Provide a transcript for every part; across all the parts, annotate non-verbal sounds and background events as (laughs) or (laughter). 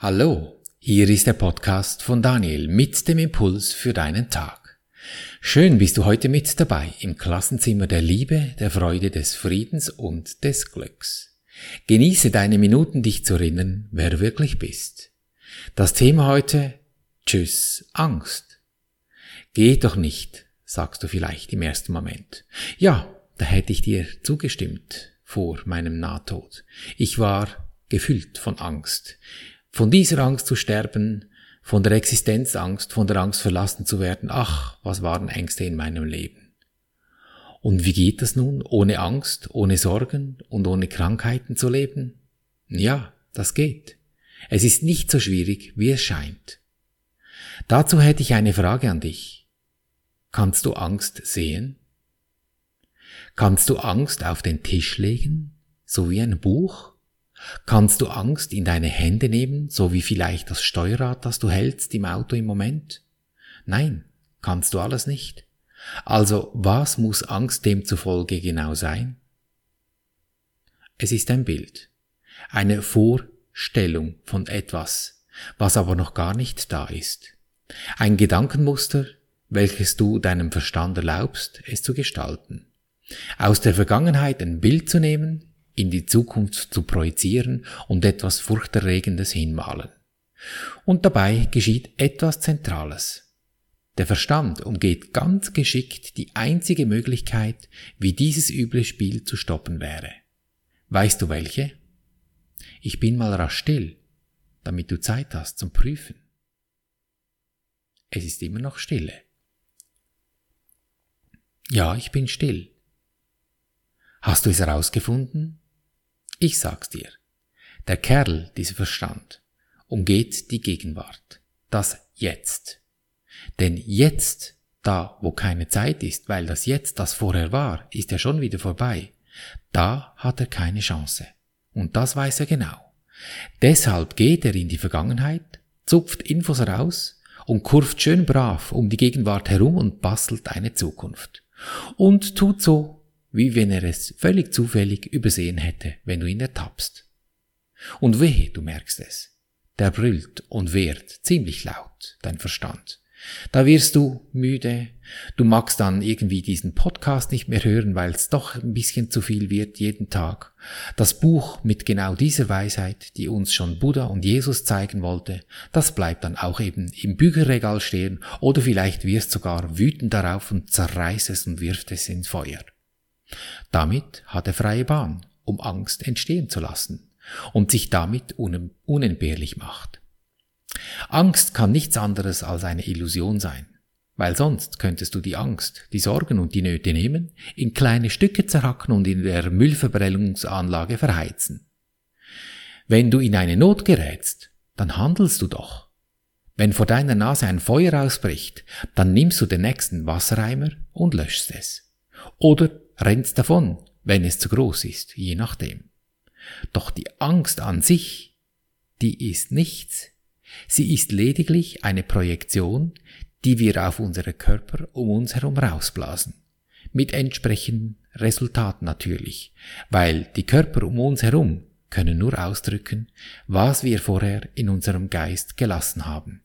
Hallo, hier ist der Podcast von Daniel mit dem Impuls für deinen Tag. Schön bist du heute mit dabei im Klassenzimmer der Liebe, der Freude, des Friedens und des Glücks. Genieße deine Minuten, dich zu erinnern, wer du wirklich bist. Das Thema heute, Tschüss, Angst. Geht doch nicht, sagst du vielleicht im ersten Moment. Ja, da hätte ich dir zugestimmt vor meinem Nahtod. Ich war gefüllt von Angst von dieser Angst zu sterben, von der Existenzangst, von der Angst verlassen zu werden, ach, was waren Ängste in meinem Leben. Und wie geht das nun, ohne Angst, ohne Sorgen und ohne Krankheiten zu leben? Ja, das geht. Es ist nicht so schwierig, wie es scheint. Dazu hätte ich eine Frage an dich. Kannst du Angst sehen? Kannst du Angst auf den Tisch legen, so wie ein Buch? Kannst du Angst in deine Hände nehmen, so wie vielleicht das Steuerrad, das du hältst im Auto im Moment? Nein, kannst du alles nicht. Also was muss Angst demzufolge genau sein? Es ist ein Bild, eine Vorstellung von etwas, was aber noch gar nicht da ist. Ein Gedankenmuster, welches du deinem Verstand erlaubst, es zu gestalten. Aus der Vergangenheit ein Bild zu nehmen, in die Zukunft zu projizieren und etwas Furchterregendes hinmalen. Und dabei geschieht etwas Zentrales. Der Verstand umgeht ganz geschickt die einzige Möglichkeit, wie dieses üble Spiel zu stoppen wäre. Weißt du welche? Ich bin mal rasch still, damit du Zeit hast zum Prüfen. Es ist immer noch Stille. Ja, ich bin still. Hast du es herausgefunden? Ich sag's dir. Der Kerl, dieser Verstand, umgeht die Gegenwart. Das Jetzt. Denn jetzt, da wo keine Zeit ist, weil das Jetzt, das vorher war, ist ja schon wieder vorbei, da hat er keine Chance. Und das weiß er genau. Deshalb geht er in die Vergangenheit, zupft Infos heraus und kurft schön brav um die Gegenwart herum und bastelt eine Zukunft. Und tut so, wie wenn er es völlig zufällig übersehen hätte, wenn du ihn ertappst. Und wehe, du merkst es. Der brüllt und wehrt ziemlich laut, dein Verstand. Da wirst du müde, du magst dann irgendwie diesen Podcast nicht mehr hören, weil es doch ein bisschen zu viel wird jeden Tag. Das Buch mit genau dieser Weisheit, die uns schon Buddha und Jesus zeigen wollte, das bleibt dann auch eben im Bücherregal stehen oder vielleicht wirst sogar wütend darauf und zerreißt es und wirft es ins Feuer. Damit hat er freie Bahn, um Angst entstehen zu lassen und sich damit unentbehrlich macht. Angst kann nichts anderes als eine Illusion sein, weil sonst könntest du die Angst, die Sorgen und die Nöte nehmen, in kleine Stücke zerhacken und in der Müllverbrennungsanlage verheizen. Wenn du in eine Not gerätst, dann handelst du doch. Wenn vor deiner Nase ein Feuer ausbricht, dann nimmst du den nächsten Wassereimer und löschst es. Oder rennst davon, wenn es zu groß ist, je nachdem. Doch die Angst an sich, die ist nichts. Sie ist lediglich eine Projektion, die wir auf unsere Körper um uns herum rausblasen. Mit entsprechenden Resultaten natürlich, weil die Körper um uns herum können nur ausdrücken, was wir vorher in unserem Geist gelassen haben.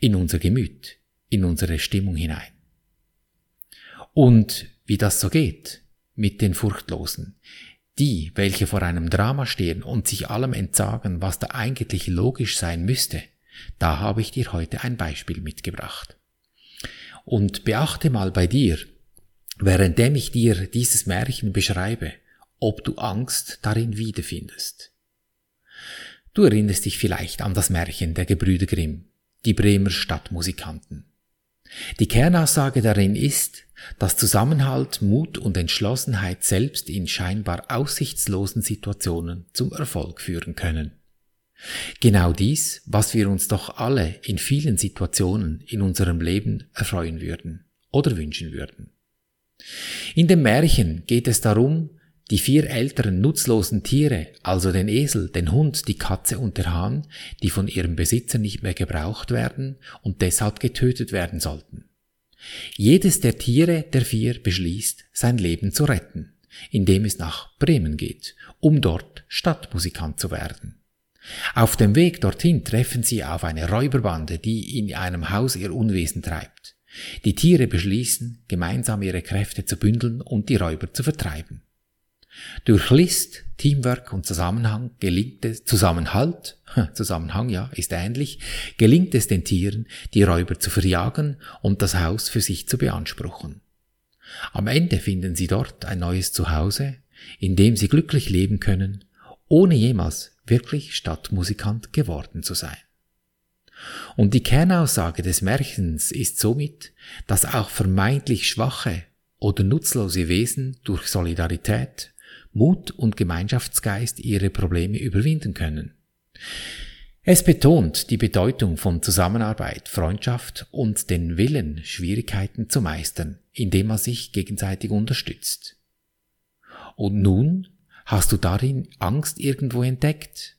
In unser Gemüt, in unsere Stimmung hinein. Und wie das so geht mit den Furchtlosen. Die, welche vor einem Drama stehen und sich allem entsagen, was da eigentlich logisch sein müsste, da habe ich dir heute ein Beispiel mitgebracht. Und beachte mal bei dir, währenddem ich dir dieses Märchen beschreibe, ob du Angst darin wiederfindest. Du erinnerst dich vielleicht an das Märchen der Gebrüder Grimm, die Bremer Stadtmusikanten. Die Kernaussage darin ist, dass Zusammenhalt, Mut und Entschlossenheit selbst in scheinbar aussichtslosen Situationen zum Erfolg führen können. Genau dies, was wir uns doch alle in vielen Situationen in unserem Leben erfreuen würden oder wünschen würden. In dem Märchen geht es darum, die vier älteren nutzlosen Tiere, also den Esel, den Hund, die Katze und der Hahn, die von ihrem Besitzer nicht mehr gebraucht werden und deshalb getötet werden sollten. Jedes der Tiere der vier beschließt, sein Leben zu retten, indem es nach Bremen geht, um dort Stadtmusikant zu werden. Auf dem Weg dorthin treffen sie auf eine Räuberbande, die in einem Haus ihr Unwesen treibt. Die Tiere beschließen, gemeinsam ihre Kräfte zu bündeln und die Räuber zu vertreiben. Durch List, Teamwork und Zusammenhang gelingt es, Zusammenhalt, Zusammenhang ja, ist ähnlich, gelingt es den Tieren, die Räuber zu verjagen und das Haus für sich zu beanspruchen. Am Ende finden sie dort ein neues Zuhause, in dem sie glücklich leben können, ohne jemals wirklich Stadtmusikant geworden zu sein. Und die Kernaussage des Märchens ist somit, dass auch vermeintlich schwache oder nutzlose Wesen durch Solidarität, Mut und Gemeinschaftsgeist ihre Probleme überwinden können. Es betont die Bedeutung von Zusammenarbeit, Freundschaft und den Willen, Schwierigkeiten zu meistern, indem man sich gegenseitig unterstützt. Und nun hast du darin Angst irgendwo entdeckt?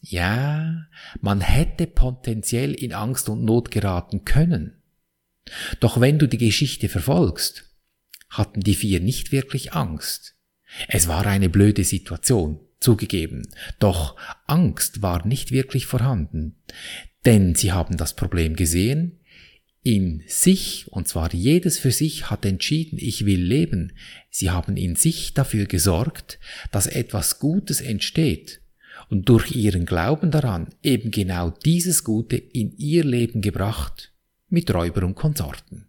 Ja, man hätte potenziell in Angst und Not geraten können. Doch wenn du die Geschichte verfolgst, hatten die vier nicht wirklich Angst. Es war eine blöde Situation, zugegeben, doch Angst war nicht wirklich vorhanden, denn sie haben das Problem gesehen, in sich, und zwar jedes für sich hat entschieden, ich will leben, sie haben in sich dafür gesorgt, dass etwas Gutes entsteht, und durch ihren Glauben daran eben genau dieses Gute in ihr Leben gebracht, mit Räuber und Konsorten.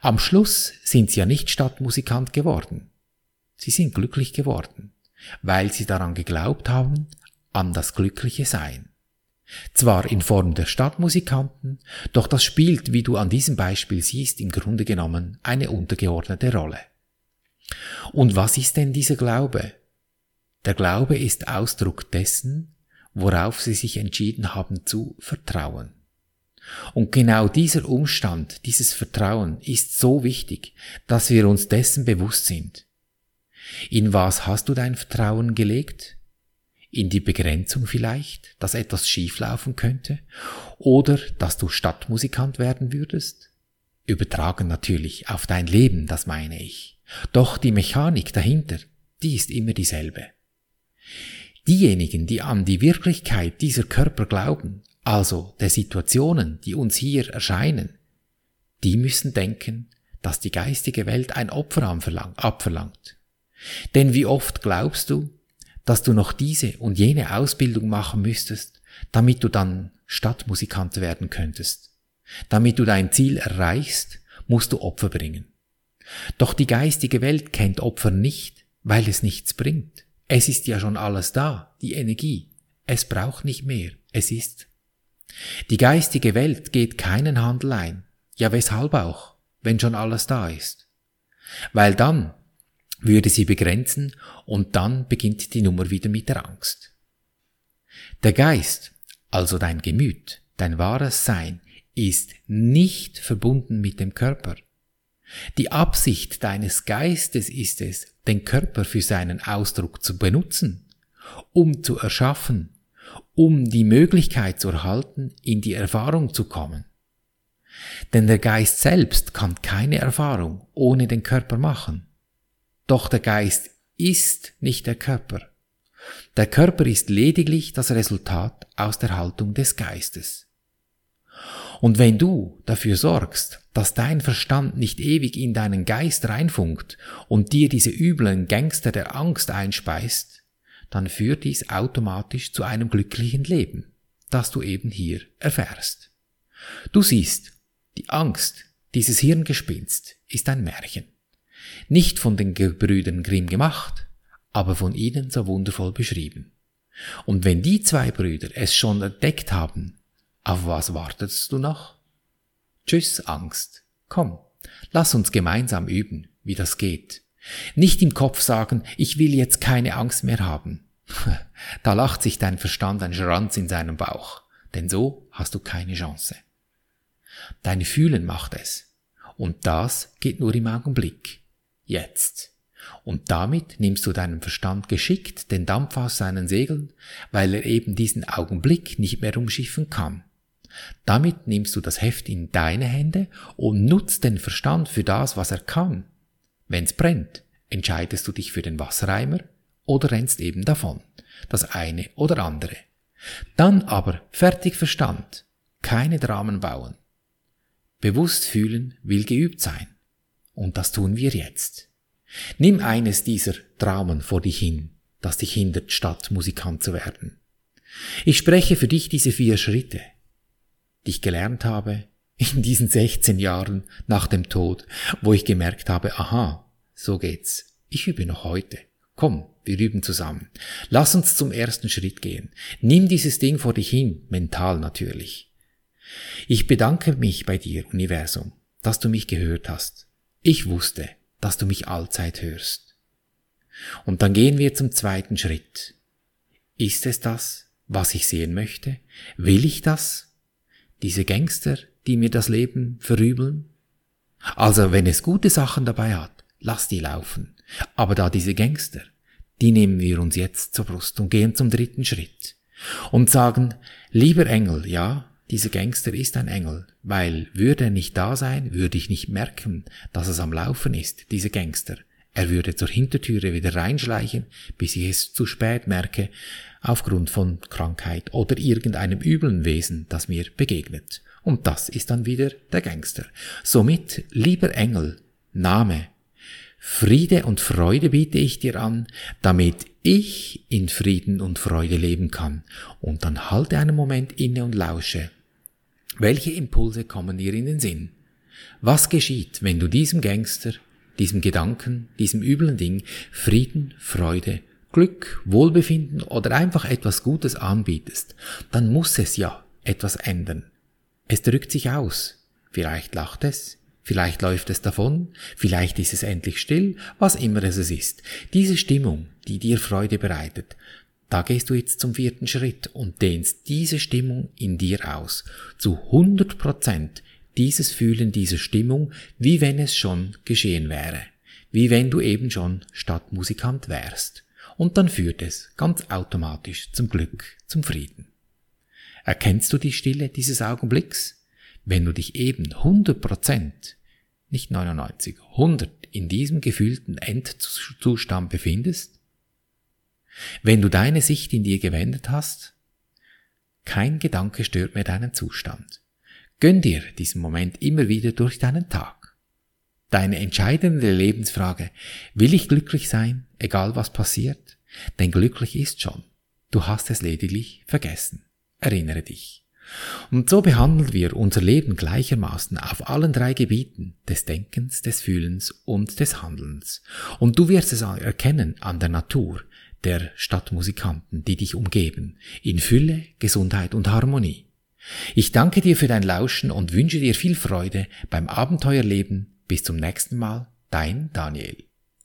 Am Schluss sind sie ja nicht Stadtmusikant geworden. Sie sind glücklich geworden, weil sie daran geglaubt haben, an das glückliche Sein. Zwar in Form der Stadtmusikanten, doch das spielt, wie du an diesem Beispiel siehst, im Grunde genommen eine untergeordnete Rolle. Und was ist denn dieser Glaube? Der Glaube ist Ausdruck dessen, worauf sie sich entschieden haben zu vertrauen. Und genau dieser Umstand, dieses Vertrauen ist so wichtig, dass wir uns dessen bewusst sind. In was hast du dein Vertrauen gelegt? In die Begrenzung vielleicht, dass etwas schieflaufen könnte? Oder dass du Stadtmusikant werden würdest? Übertragen natürlich auf dein Leben, das meine ich. Doch die Mechanik dahinter, die ist immer dieselbe. Diejenigen, die an die Wirklichkeit dieser Körper glauben, also der Situationen, die uns hier erscheinen, die müssen denken, dass die geistige Welt ein Opfer abverlangt. Denn wie oft glaubst du, dass du noch diese und jene Ausbildung machen müsstest, damit du dann Stadtmusikant werden könntest. Damit du dein Ziel erreichst, musst du Opfer bringen. Doch die geistige Welt kennt Opfer nicht, weil es nichts bringt. Es ist ja schon alles da, die Energie. Es braucht nicht mehr. Es ist. Die geistige Welt geht keinen Handel ein. Ja, weshalb auch, wenn schon alles da ist? Weil dann würde sie begrenzen und dann beginnt die Nummer wieder mit der Angst. Der Geist, also dein Gemüt, dein wahres Sein, ist nicht verbunden mit dem Körper. Die Absicht deines Geistes ist es, den Körper für seinen Ausdruck zu benutzen, um zu erschaffen, um die Möglichkeit zu erhalten, in die Erfahrung zu kommen. Denn der Geist selbst kann keine Erfahrung ohne den Körper machen. Doch der Geist ist nicht der Körper. Der Körper ist lediglich das Resultat aus der Haltung des Geistes. Und wenn du dafür sorgst, dass dein Verstand nicht ewig in deinen Geist reinfunkt und dir diese üblen Gangster der Angst einspeist, dann führt dies automatisch zu einem glücklichen Leben, das du eben hier erfährst. Du siehst, die Angst, dieses Hirngespinst, ist ein Märchen. Nicht von den Gebrüdern Grimm gemacht, aber von ihnen so wundervoll beschrieben. Und wenn die zwei Brüder es schon entdeckt haben, auf was wartest du noch? Tschüss, Angst. Komm, lass uns gemeinsam üben, wie das geht. Nicht im Kopf sagen, ich will jetzt keine Angst mehr haben. (laughs) Da lacht sich dein Verstand ein Schranz in seinem Bauch, denn so hast du keine Chance. Dein Fühlen macht es. Und das geht nur im Augenblick. Jetzt. Und damit nimmst du deinem Verstand geschickt den Dampf aus seinen Segeln, weil er eben diesen Augenblick nicht mehr umschiffen kann. Damit nimmst du das Heft in deine Hände und nutzt den Verstand für das, was er kann. Wenn's brennt, entscheidest du dich für den Wassereimer oder rennst eben davon. Das eine oder andere. Dann aber fertig Verstand, keine Dramen bauen. Bewusst fühlen will geübt sein. Und das tun wir jetzt. Nimm eines dieser Dramen vor dich hin, das dich hindert, Stadtmusikant zu werden. Ich spreche für dich diese vier Schritte, die ich gelernt habe in diesen 16 Jahren nach dem Tod, wo ich gemerkt habe, aha, so geht's. Ich übe noch heute. Komm, wir üben zusammen. Lass uns zum ersten Schritt gehen. Nimm dieses Ding vor dich hin, mental natürlich. Ich bedanke mich bei dir, Universum, dass du mich gehört hast. Ich wusste, dass du mich allzeit hörst. Und dann gehen wir zum zweiten Schritt. Ist es das, was ich sehen möchte? Will ich das? Diese Gangster, die mir das Leben verübeln? Also wenn es gute Sachen dabei hat, lass die laufen. Aber da diese Gangster, die nehmen wir uns jetzt zur Brust und gehen zum dritten Schritt und sagen, lieber Engel, ja, dieser Gangster ist ein Engel, weil würde er nicht da sein, würde ich nicht merken, dass es am Laufen ist, dieser Gangster. Er würde zur Hintertüre wieder reinschleichen, bis ich es zu spät merke, aufgrund von Krankheit oder irgendeinem üblen Wesen, das mir begegnet. Und das ist dann wieder der Gangster. Somit, lieber Engel, Name, Friede und Freude biete ich dir an, damit ich in Frieden und Freude leben kann. Und dann halte einen Moment inne und lausche. Welche Impulse kommen dir in den Sinn? Was geschieht, wenn du diesem Gangster, diesem Gedanken, diesem üblen Ding Frieden, Freude, Glück, Wohlbefinden oder einfach etwas Gutes anbietest? Dann muss es ja etwas ändern. Es drückt sich aus. Vielleicht lacht es, Vielleicht läuft es davon, vielleicht ist es endlich still, was immer es ist. Diese Stimmung, die dir Freude bereitet, da gehst du jetzt zum vierten Schritt und dehnst diese Stimmung in dir aus. Zu 100 Prozent dieses Fühlen dieser Stimmung, wie wenn es schon geschehen wäre. Wie wenn du eben schon Stadtmusikant wärst. Und dann führt es ganz automatisch zum Glück, zum Frieden. Erkennst du die Stille dieses Augenblicks? Wenn du dich eben 100 Prozent, nicht 99, 100 in diesem gefühlten Endzustand befindest, wenn du deine Sicht in dir gewendet hast, kein Gedanke stört mehr deinen Zustand. Gönn dir diesen Moment immer wieder durch deinen Tag. Deine entscheidende Lebensfrage, will ich glücklich sein, egal was passiert? Denn glücklich ist schon. Du hast es lediglich vergessen. Erinnere dich. Und so behandeln wir unser Leben gleichermaßen auf allen drei Gebieten des Denkens, des Fühlens und des Handelns. Und du wirst es erkennen an der Natur der Stadtmusikanten, die dich umgeben, in Fülle, Gesundheit und Harmonie. Ich danke dir für dein Lauschen und wünsche dir viel Freude beim Abenteuerleben. Bis zum nächsten Mal, dein Daniel.